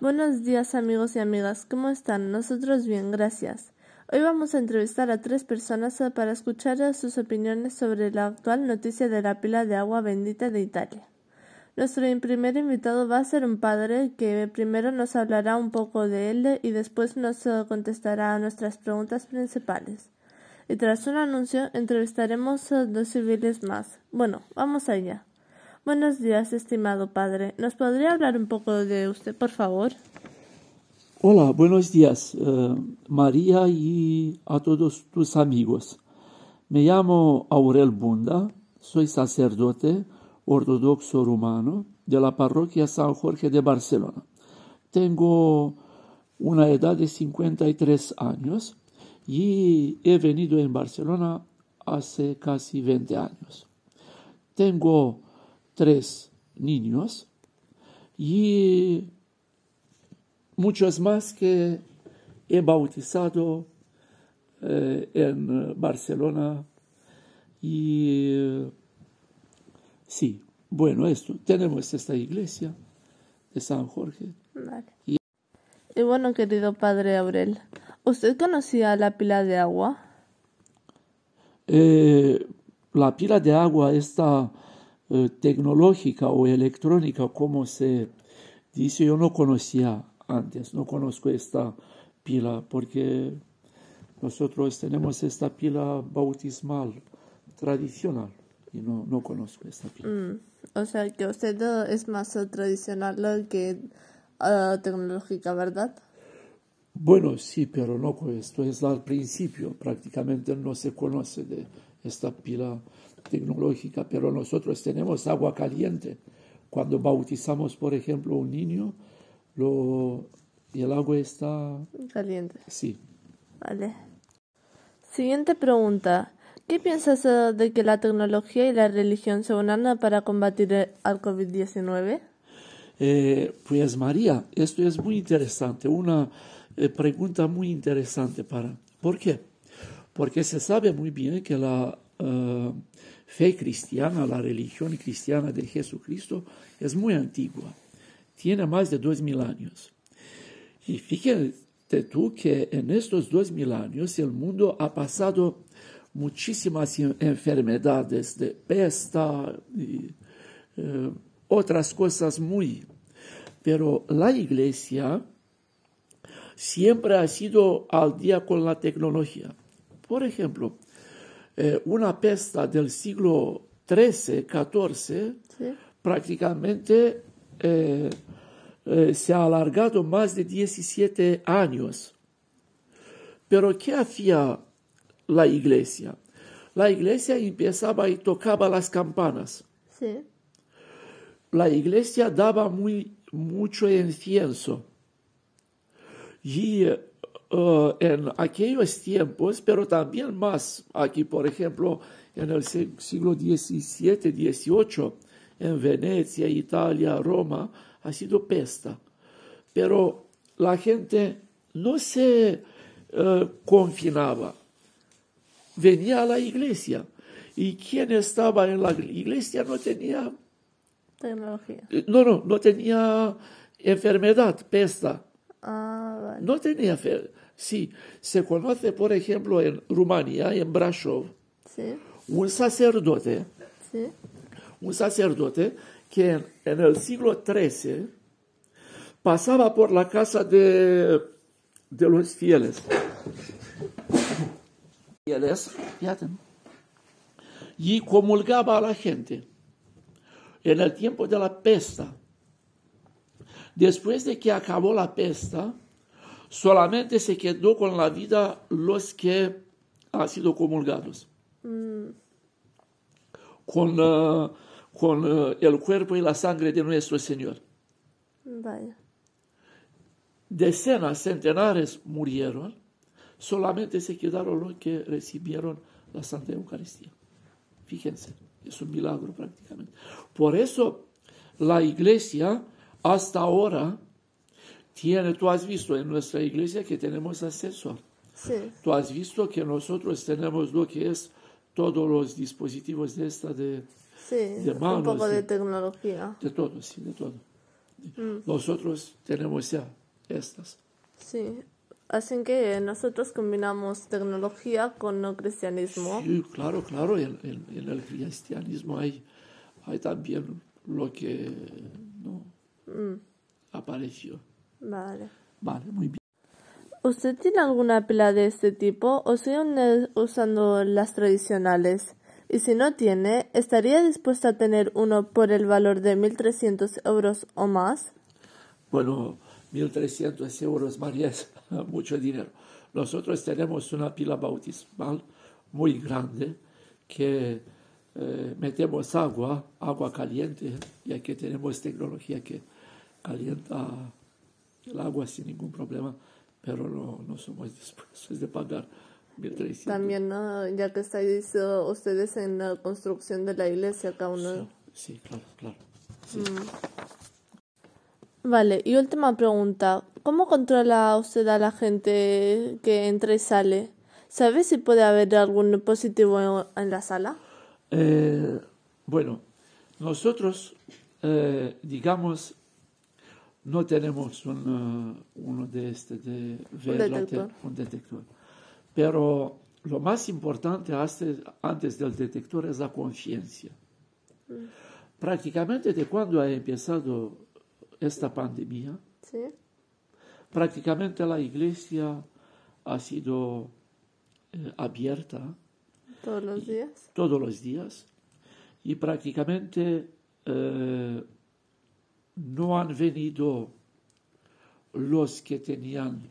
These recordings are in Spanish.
Buenos días amigos y amigas, ¿cómo están? Nosotros bien, gracias. Hoy vamos a entrevistar a tres personas para escuchar sus opiniones sobre la actual noticia de la pila de agua bendita de Italia. Nuestro primer invitado va a ser un padre que primero nos hablará un poco de él y después nos contestará a nuestras preguntas principales. Y tras un anuncio entrevistaremos a dos civiles más. Bueno, vamos allá. Buenos días, estimado padre. ¿Nos podría hablar un poco de usted, por favor? Hola, buenos días, eh, María y a todos tus amigos. Me llamo Aurel Bunda, soy sacerdote ortodoxo rumano de la parroquia San Jorge de Barcelona. Tengo una edad de 53 años y he venido en Barcelona hace casi 20 años. Tengo tres niños y muchos más que he bautizado eh, en Barcelona y sí, bueno, esto, tenemos esta iglesia de San Jorge. Y, y, bueno, querido padre Aurel, ¿usted conocía la pila de agua? Eh, la pila de agua está eh, tecnológica o electrónica, como se dice, yo no conocía antes, no conozco esta pila porque nosotros tenemos esta pila bautismal tradicional y no, no conozco esta pila. Mm, o sea que usted es más tradicional que uh, tecnológica, ¿verdad? Bueno, sí, pero no esto es al principio, prácticamente no se conoce de esta pila tecnológica, pero nosotros tenemos agua caliente. Cuando bautizamos, por ejemplo, un niño, lo, y el agua está caliente. Sí. Vale. Siguiente pregunta. ¿Qué piensas eh, de que la tecnología y la religión se unan para combatir al COVID-19? Eh, pues María, esto es muy interesante, una eh, pregunta muy interesante para... ¿Por qué? Porque se sabe muy bien que la fe cristiana, la religión cristiana de Jesucristo, es muy antigua. Tiene más de dos mil años. Y fíjate tú que en estos dos mil años el mundo ha pasado muchísimas enfermedades de pesta y eh, otras cosas muy. Pero la iglesia siempre ha sido al día con la tecnología. Por ejemplo, eh, una pesta del siglo XIII, XIV, prácticamente eh, eh, se ha alargado más de 17 años. Pero ¿qué hacía la iglesia? La iglesia empezaba y tocaba las campanas. La iglesia daba muy, mucho incienso. Y Uh, en aquellos tiempos, pero también más aquí, por ejemplo, en el siglo XVII, XVIII, en Venecia, Italia, Roma, ha sido pesta. Pero la gente no se uh, confinaba, venía a la iglesia. Y quien estaba en la iglesia no tenía... Tecnología. No, no, no tenía enfermedad, pesta. Ah, no tenía fe. Sí, se conoce, por ejemplo, en Rumanía, en Brașov, un sacerdote, un sacerdote que en, el siglo XIII pasaba por la casa de, de los fieles. fieles y comulgaba a la gente en el tiempo de la pesta. Después de que acabó la pesta, solamente se quedó con la vida los que han sido comulgados. Mm. Con, uh, con uh, el cuerpo y la sangre de nuestro Señor. Vaya. Decenas, centenares murieron, solamente se quedaron los que recibieron la Santa Eucaristía. Fíjense, es un milagro prácticamente. Por eso la iglesia hasta ahora tiene, tú has visto en nuestra iglesia que tenemos acceso. Sí. Tú has visto que nosotros tenemos lo que es todos los dispositivos de esta de, sí, de manos. un poco de tecnología. De todo, sí, de todo. Nosotros tenemos ya estas. Sí, así que nosotros combinamos tecnología con no cristianismo. Sí, claro, claro, en, en- en el cristianismo hay, hay también lo que no apareció. Vale. Vale, muy bien. ¿Usted tiene alguna pila de este tipo o sigue usando las tradicionales? Y si no tiene, ¿estaría dispuesta a tener uno por el valor de 1.300 euros o más? Bueno, 1.300 euros, María, es mucho dinero. Nosotros tenemos una pila bautismal muy grande que eh, metemos agua, agua caliente, y aquí tenemos tecnología que calienta el agua sin ningún problema, pero no, no somos dispuestos de pagar 1.300. También, ¿no? ya que estáis eh, ustedes en la construcción de la iglesia, cada uno. Sí, claro, claro. Sí. Vale, y última pregunta. ¿Cómo controla usted a la gente que entra y sale? ¿Sabe si puede haber algún positivo en, en la sala? Eh, bueno, nosotros, eh, digamos, no tenemos un, eh, uno de este, de ver te- detector. un detector. Pero lo más importante antes, antes del detector es la conciencia. Prácticamente de cuando ha empezado esta pandemia, Sí. prácticamente la iglesia ha sido eh, abierta Todos los días. todos los días y prácticamente eh, no han venido los que tenían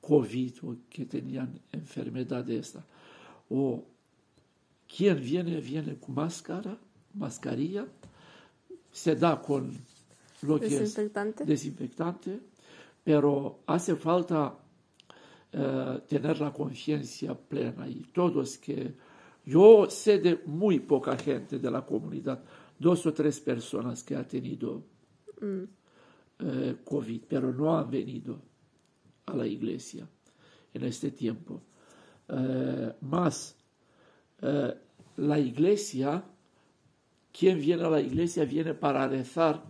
COVID o que tenían enfermedad de esta. O quien viene, viene con máscara, mascarilla, se da con lo que es Desinfectante. desinfectante, pero hace falta eh, tener la conciencia plena y todos que yo sé de muy poca gente de la comunidad, dos o tres personas que ha tenido eh, COVID, pero no han venido a la iglesia en este tiempo. Eh, más eh, la iglesia, quien viene a la iglesia viene para rezar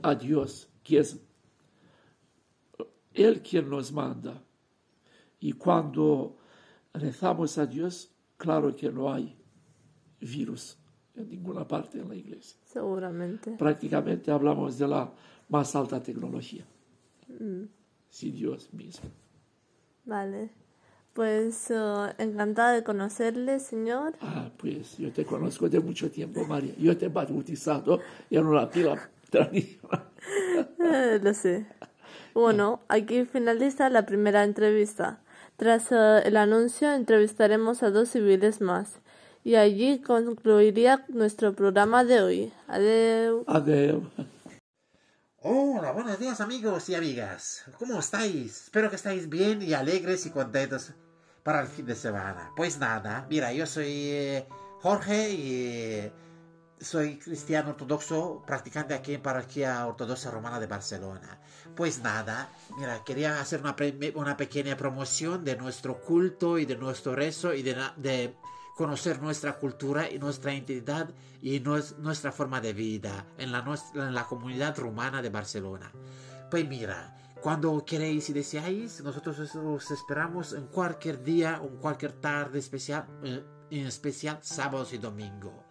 a Dios, que es Él quien nos manda. Y cuando rezamos a Dios, claro que no hay virus en ninguna parte en la iglesia. Seguramente. Prácticamente hablamos de la más alta tecnología. Sí, Dios mismo. Vale. Pues eh, encantada de conocerle, señor. Ah, pues yo te conozco de mucho tiempo, María. Yo te he bautizado en una pila tradicional. Eh, lo sé. Bueno, aquí finaliza la primera entrevista. Tras eh, el anuncio entrevistaremos a dos civiles más. Y allí concluiría nuestro programa de hoy. Adiós. Adeu. Hola, buenos días amigos y amigas. ¿Cómo estáis? Espero que estáis bien y alegres y contentos para el fin de semana. Pues nada, mira, yo soy eh, Jorge y eh, soy cristiano ortodoxo, practicante aquí en Parroquia Ortodoxa Romana de Barcelona. Pues nada, mira, quería hacer una, pre- una pequeña promoción de nuestro culto y de nuestro rezo y de, de conocer nuestra cultura y nuestra identidad y nues- nuestra forma de vida en la, en la comunidad rumana de Barcelona. Pues mira, cuando queréis y deseáis, nosotros os, os esperamos en cualquier día o en cualquier tarde especial, eh, en especial sábados y domingo.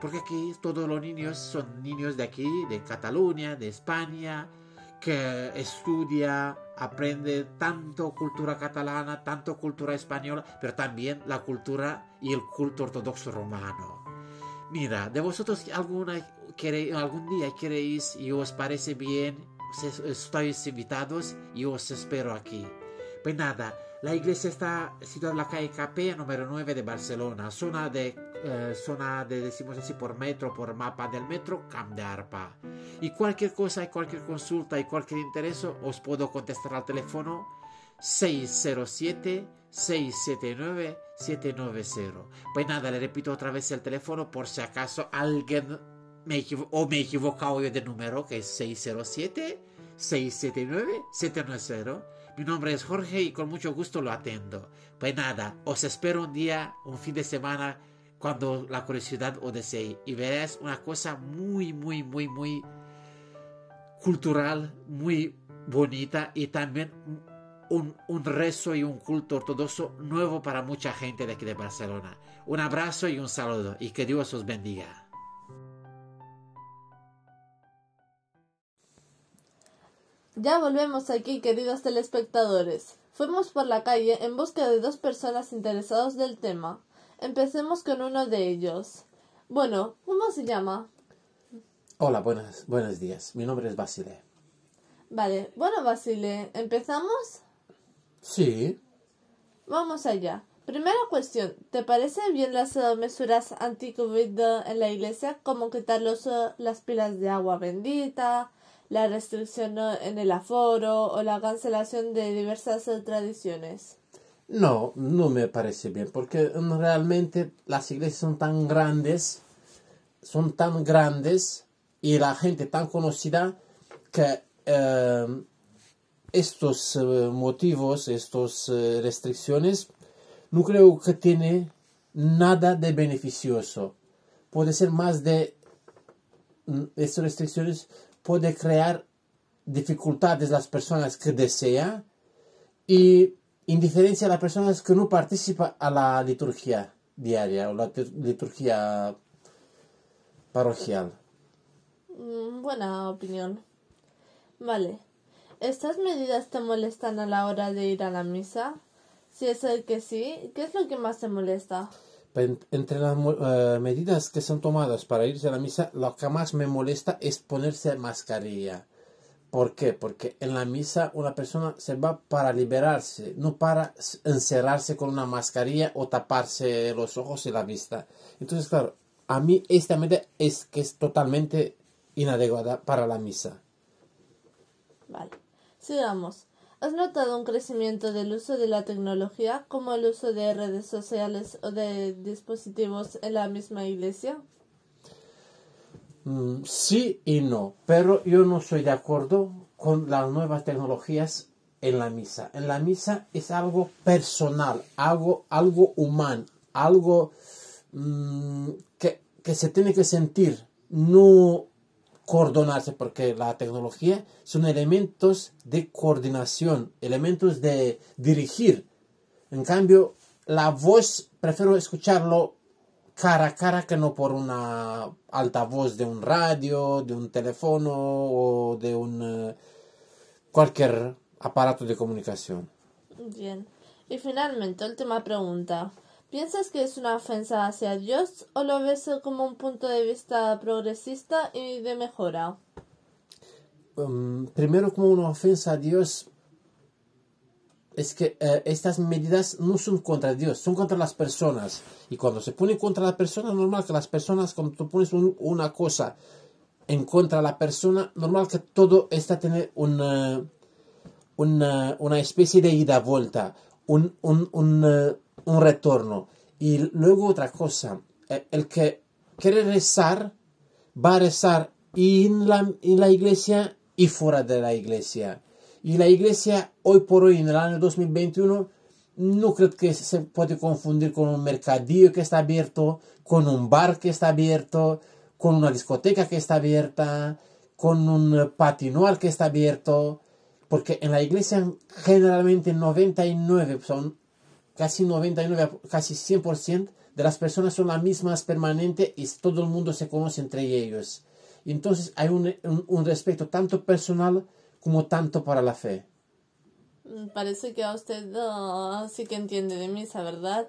Porque aquí todos los niños son niños de aquí, de Cataluña, de España, que estudia, aprende tanto cultura catalana, tanto cultura española, pero también la cultura y el culto ortodoxo romano. Mira, de vosotros alguna queréis, algún día queréis y os parece bien, estáis invitados y os espero aquí. Pues nada, la iglesia está situada en la calle KP número 9 de Barcelona, zona de, eh, zona de, decimos así, por metro, por mapa del metro, Camp de Arpa. Y cualquier cosa, y cualquier consulta y cualquier interés, os puedo contestar al teléfono 607-679-790. Pues nada, le repito otra vez el teléfono por si acaso alguien me o me he equivocado yo de número, que es 607-679-790. Mi nombre es Jorge y con mucho gusto lo atendo. Pues nada, os espero un día, un fin de semana, cuando la curiosidad os desee. Y verás una cosa muy, muy, muy, muy cultural muy bonita y también un, un, rezo y un culto ortodoxo nuevo para mucha gente de aquí de Barcelona. Un abrazo y un saludo y que Dios os bendiga. Ya volvemos aquí, queridos telespectadores. Fuimos por la calle en busca de dos personas interesadas del tema. Empecemos con uno de ellos. Bueno, ¿cómo se llama? Hola, buenos, buenos días. Mi nombre es Basile. Vale, bueno, Basile, ¿empezamos? Sí. Vamos allá. Primera cuestión, ¿te parece bien las uh, mesuras anti-COVID en la iglesia, como quitar los, uh, las pilas de agua bendita, la restricción uh, en el aforo o la cancelación de diversas tradiciones? No, no me parece bien, porque realmente las iglesias son tan grandes, son tan grandes y la gente tan conocida que eh, estos eh, motivos, estas eh, restricciones, no creo que tiene nada de beneficioso. Puede ser más de mm, estas restricciones puede crear dificultades a las personas que desea y indiferencia a las personas que no participan a la liturgia diaria o la liturgia parroquial. Mm, buena opinión. Vale. ¿Estas medidas te molestan a la hora de ir a la misa? Si es el que sí, ¿qué es lo que más te molesta? Entre las uh, medidas que son tomadas para irse a la misa, lo que más me molesta es ponerse mascarilla. ¿Por qué? Porque en la misa una persona se va para liberarse, no para encerrarse con una mascarilla o taparse los ojos y la vista. Entonces, claro, a mí esta medida es que es totalmente inadecuada para la misa. Vale. Sigamos. ¿Has notado un crecimiento del uso de la tecnología como el uso de redes sociales o de dispositivos en la misma iglesia? Mm, sí y no, pero yo no estoy de acuerdo con las nuevas tecnologías en la misa. En la misa es algo personal, algo, algo humano, algo mm, que, que se tiene que sentir, no coordinarse, porque la tecnología son elementos de coordinación, elementos de dirigir. En cambio, la voz prefiero escucharlo cara a cara que no por una altavoz de un radio, de un teléfono o de un eh, cualquier aparato de comunicación. Bien. Y finalmente, última pregunta. ¿Piensas que es una ofensa hacia Dios o lo ves como un punto de vista progresista y de mejora? Um, primero como una ofensa a Dios es que eh, estas medidas no son contra Dios, son contra las personas. Y cuando se pone contra la persona, normal que las personas, cuando tú pones una cosa en contra de la persona, normal que todo está tener una, una, una especie de ida-vuelta, un, un, un eh, un retorno. Y luego otra cosa, eh, el que quiere rezar, va a rezar en la, en la iglesia y fuera de la iglesia. Y la iglesia hoy por hoy, en el año 2021, no creo que se puede confundir con un mercadillo que está abierto, con un bar que está abierto, con una discoteca que está abierta, con un patinoal que está abierto, porque en la iglesia generalmente 99 son casi 99, casi 100% de las personas son las mismas permanente y todo el mundo se conoce entre ellos. Entonces hay un, un, respeto tanto personal como tanto para la fe. Mm, parece que a usted sí que entiende de misa, ¿verdad?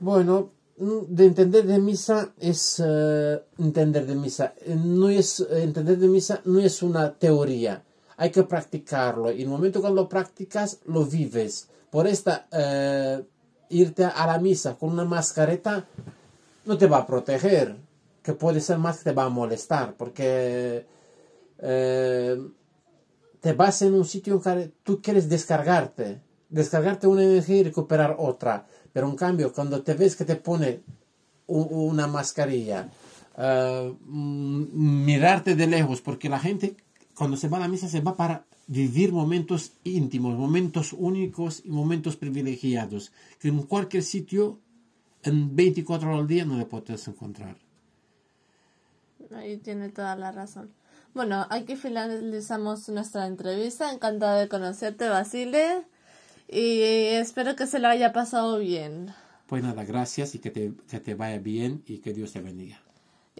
Bueno, mm, de entender de misa es eh, entender de misa. No es entender de misa no es una teoría. Hay que practicarlo. Y en el momento cuando lo practicas, lo vives. Por esta eh, irte a la misa con una mascareta no te va a proteger, que puede ser más que te va a molestar, porque eh, te vas en un sitio en que tú quieres descargarte, descargarte una energía y recuperar otra, pero en cambio cuando te ves que te pone una mascarilla, eh, mirarte de lejos, porque la gente cuando se va a la misa se va para vivir momentos íntimos, momentos únicos y momentos privilegiados, que en cualquier sitio, en 24 horas al día, no le puedes encontrar. Ahí tiene toda la razón. Bueno, aquí finalizamos nuestra entrevista. Encantada de conocerte, Basile. Y espero que se lo haya pasado bien. Pues nada, gracias y que te, que te vaya bien y que Dios te bendiga.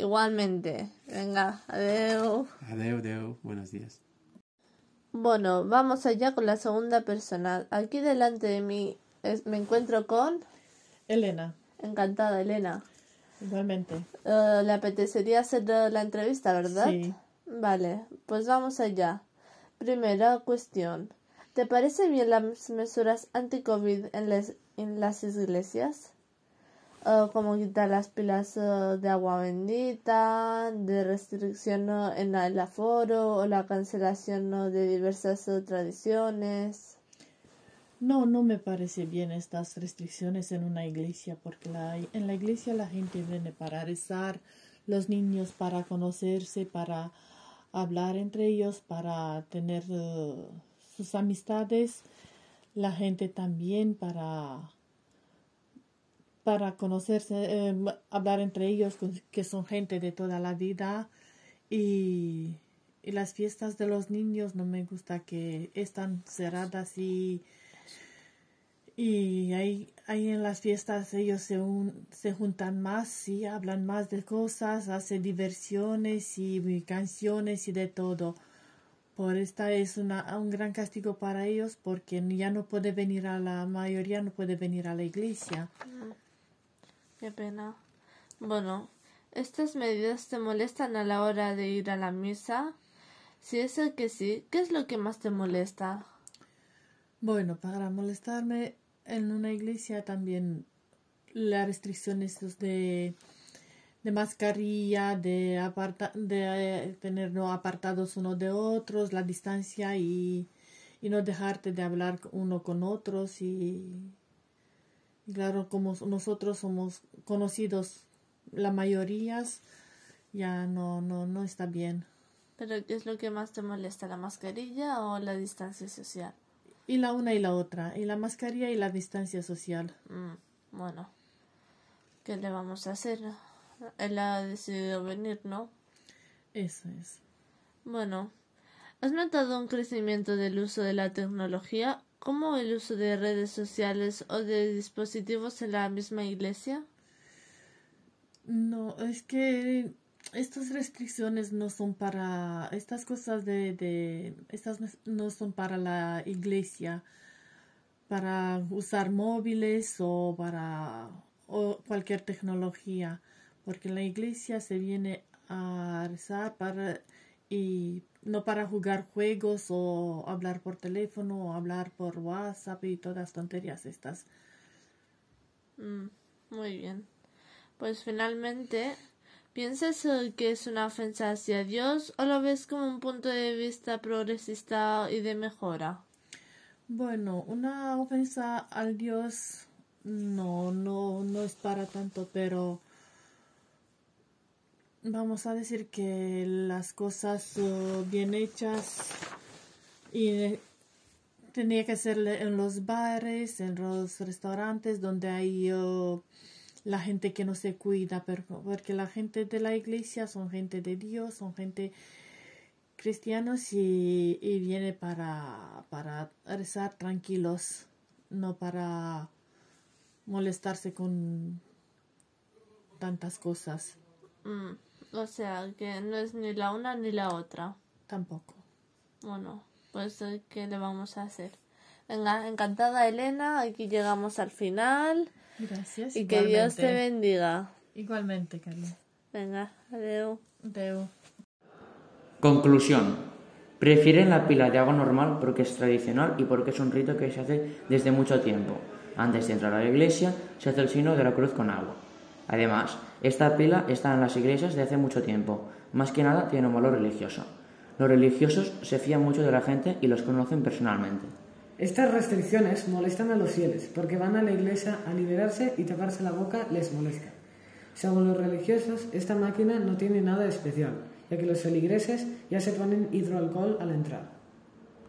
Igualmente. Venga, adiós. Adeu, adeu, buenos días. Bueno, vamos allá con la segunda persona. Aquí delante de mí es- me encuentro con... Elena, Encantada, Elena. igualmente. Eh, ¿Le apetecería hacer la entrevista, verdad? Sí. Vale, pues vamos allá. Primera cuestión. ¿Te parece bien las mesuras anti-COVID en, las- en las iglesias? Eh, como quitar las pilas eh, de agua bendita, de restricción eh, en el aforo o la cancelación de diversas tradiciones. No, no me parece bien estas restricciones en una iglesia, porque la, en la iglesia la gente viene para rezar, los niños para conocerse, para hablar entre ellos, para tener sus amistades, la gente también para para conocerse, eh, hablar entre ellos, que son gente de toda la vida. Y, y las fiestas de los niños no me gusta que están cerradas y, y ahí, ahí en las fiestas ellos se, un- se juntan más y hablan más de cosas, hacen diversiones y canciones y de todo. Por esta es una, un gran castigo para ellos porque ya no puede venir a la mayoría, no puede venir a la iglesia. Qué pena. Bueno, ¿estas medidas te molestan a la hora de ir a la misa? Si es el que sí, ¿qué es lo que más te molesta? Bueno, para molestarme en una iglesia también las restricciones de, de mascarilla, de, aparta, de eh, tener no apartados uno de otros, la distancia y, y no dejarte de hablar uno con otros y, claro, como nosotros somos conocidos, la mayoría ya no, no, no está bien. ¿Pero qué es lo que más te molesta, la mascarilla o la distancia social? Y la una y la otra, y la mascarilla y la distancia social. Mm, bueno, ¿qué le vamos a hacer? Él ha decidido venir, ¿no? Eso es. Bueno, ¿has notado un crecimiento del uso de la tecnología, como el uso de redes sociales o de dispositivos en la misma iglesia? No, es que estas restricciones no son para, estas cosas de, de, estas no son para la iglesia, para usar móviles o para o cualquier tecnología, porque la iglesia se viene a rezar para y no para jugar juegos o hablar por teléfono o hablar por WhatsApp y todas tonterías estas. Mm, muy bien. Pues finalmente, ¿piensas eh, que es una ofensa hacia Dios o lo ves como un punto de vista progresista y de mejora? Bueno, una ofensa al Dios no, no, no es para tanto, pero vamos a decir que las cosas eh, bien hechas y eh, tenía que ser en los bares, en los restaurantes donde hay eh, la gente que no se cuida, pero, porque la gente de la iglesia son gente de Dios, son gente cristianos y, y viene para, para rezar tranquilos, no para molestarse con tantas cosas. Mm, o sea, que no es ni la una ni la otra. Tampoco. Bueno, pues eh, ¿qué le vamos a hacer? Venga, encantada Elena, aquí llegamos al final Gracias. y que Dios te bendiga. Igualmente, Carla. Venga, adiós. Deu. Conclusión. Prefieren la pila de agua normal porque es tradicional y porque es un rito que se hace desde mucho tiempo. Antes de entrar a la iglesia se hace el signo de la cruz con agua. Además, esta pila está en las iglesias de hace mucho tiempo. Más que nada tiene un valor religioso. Los religiosos se fían mucho de la gente y los conocen personalmente. Estas restricciones molestan a los fieles porque van a la iglesia a liberarse y taparse la boca les molesta. Según los religiosos, esta máquina no tiene nada especial, ya que los feligreses ya se ponen hidroalcohol al entrar.